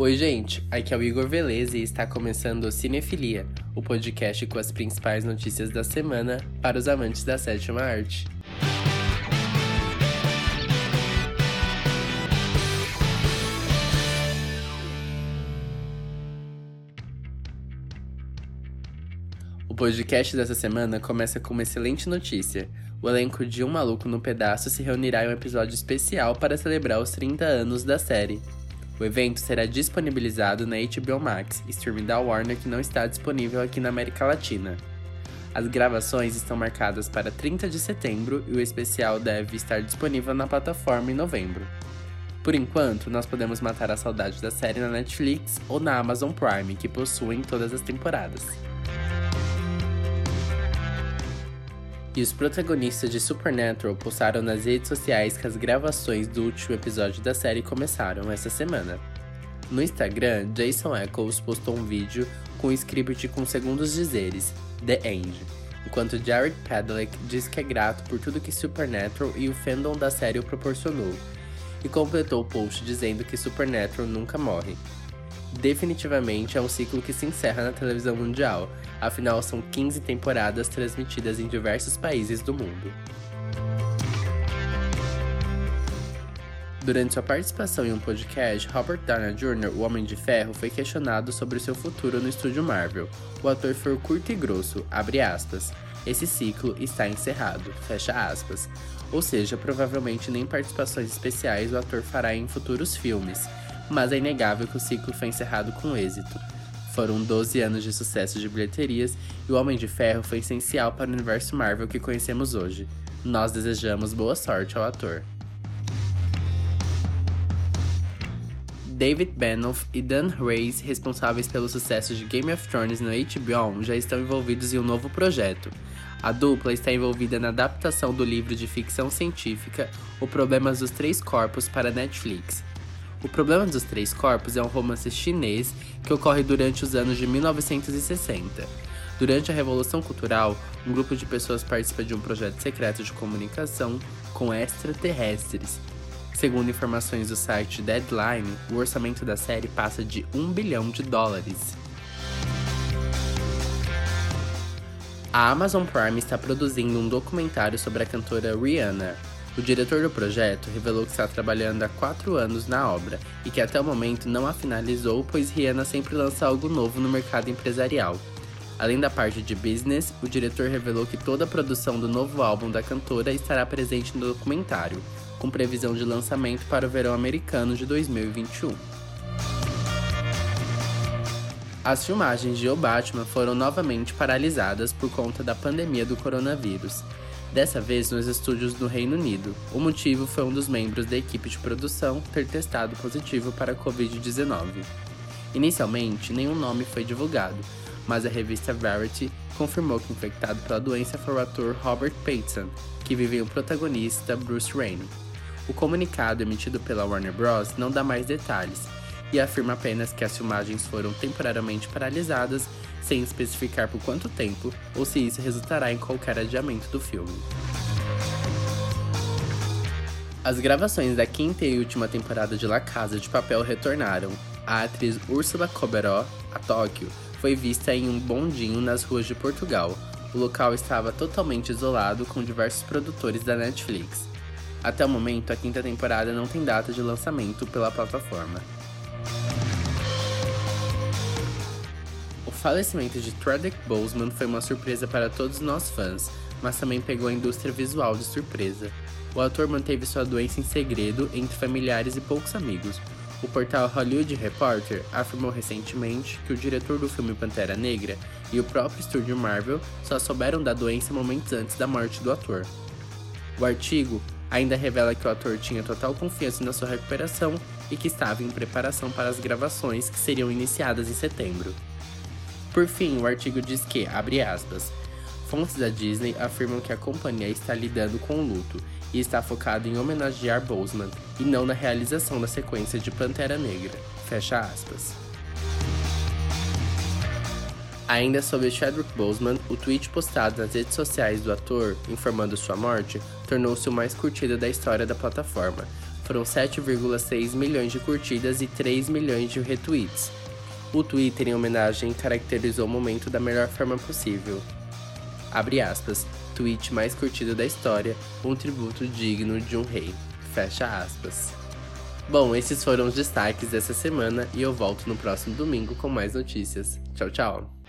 Oi, gente, aqui é o Igor Velez e está começando o Cinefilia, o podcast com as principais notícias da semana para os amantes da sétima arte. O podcast dessa semana começa com uma excelente notícia. O elenco de Um Maluco no Pedaço se reunirá em um episódio especial para celebrar os 30 anos da série. O evento será disponibilizado na HBO Max, streaming da Warner que não está disponível aqui na América Latina. As gravações estão marcadas para 30 de setembro e o especial deve estar disponível na plataforma em novembro. Por enquanto, nós podemos matar a saudade da série na Netflix ou na Amazon Prime, que possuem todas as temporadas. E os protagonistas de Supernatural postaram nas redes sociais que as gravações do último episódio da série começaram essa semana. No Instagram, Jason Eccles postou um vídeo com um script com segundos dizeres, The End, enquanto Jared Padalecki diz que é grato por tudo que Supernatural e o fandom da série o proporcionou, e completou o post dizendo que Supernatural nunca morre, definitivamente é um ciclo que se encerra na televisão mundial, afinal são 15 temporadas transmitidas em diversos países do mundo. Durante sua participação em um podcast, Robert Downey Jr., o Homem de Ferro, foi questionado sobre seu futuro no estúdio Marvel. O ator foi curto e grosso, abre aspas. Esse ciclo está encerrado, fecha aspas. Ou seja, provavelmente nem participações especiais o ator fará em futuros filmes mas é inegável que o ciclo foi encerrado com êxito. Foram 12 anos de sucesso de bilheterias e o Homem de Ferro foi essencial para o universo Marvel que conhecemos hoje. Nós desejamos boa sorte ao ator. David Benoff e Dan Reyes, responsáveis pelo sucesso de Game of Thrones no HBO, já estão envolvidos em um novo projeto. A dupla está envolvida na adaptação do livro de ficção científica O Problemas dos Três Corpos para Netflix, o Problema dos Três Corpos é um romance chinês que ocorre durante os anos de 1960. Durante a Revolução Cultural, um grupo de pessoas participa de um projeto secreto de comunicação com extraterrestres. Segundo informações do site Deadline, o orçamento da série passa de 1 bilhão de dólares. A Amazon Prime está produzindo um documentário sobre a cantora Rihanna, o diretor do projeto revelou que está trabalhando há quatro anos na obra e que até o momento não a finalizou, pois Rihanna sempre lança algo novo no mercado empresarial. Além da parte de business, o diretor revelou que toda a produção do novo álbum da cantora estará presente no documentário, com previsão de lançamento para o verão americano de 2021. As filmagens de O Batman foram novamente paralisadas por conta da pandemia do coronavírus, dessa vez nos estúdios do Reino Unido. O motivo foi um dos membros da equipe de produção ter testado positivo para a Covid-19. Inicialmente, nenhum nome foi divulgado, mas a revista Variety confirmou que infectado pela doença foi o ator Robert Pattinson, que vive o protagonista Bruce Wayne. O comunicado emitido pela Warner Bros. não dá mais detalhes e afirma apenas que as filmagens foram temporariamente paralisadas sem especificar por quanto tempo ou se isso resultará em qualquer adiamento do filme. As gravações da quinta e última temporada de La Casa de Papel retornaram. A atriz Úrsula Coberó, a Tóquio, foi vista em um bondinho nas ruas de Portugal. O local estava totalmente isolado com diversos produtores da Netflix. Até o momento, a quinta temporada não tem data de lançamento pela plataforma. Falecimento de Chadwick Boseman foi uma surpresa para todos nós fãs, mas também pegou a indústria visual de surpresa. O ator manteve sua doença em segredo entre familiares e poucos amigos. O portal Hollywood Reporter afirmou recentemente que o diretor do filme Pantera Negra e o próprio estúdio Marvel só souberam da doença momentos antes da morte do ator. O artigo ainda revela que o ator tinha total confiança na sua recuperação e que estava em preparação para as gravações que seriam iniciadas em setembro. Por fim, o artigo diz que, abre aspas, fontes da Disney afirmam que a companhia está lidando com o luto e está focado em homenagear Boseman e não na realização da sequência de Pantera Negra. Fecha aspas. Ainda sobre Chadwick Boseman, o tweet postado nas redes sociais do ator informando sua morte tornou-se o mais curtido da história da plataforma. foram 7,6 milhões de curtidas e 3 milhões de retweets. O Twitter, em homenagem, caracterizou o momento da melhor forma possível. Abre aspas, tweet mais curtido da história, um tributo digno de um rei. Fecha aspas. Bom, esses foram os destaques dessa semana e eu volto no próximo domingo com mais notícias. Tchau, tchau!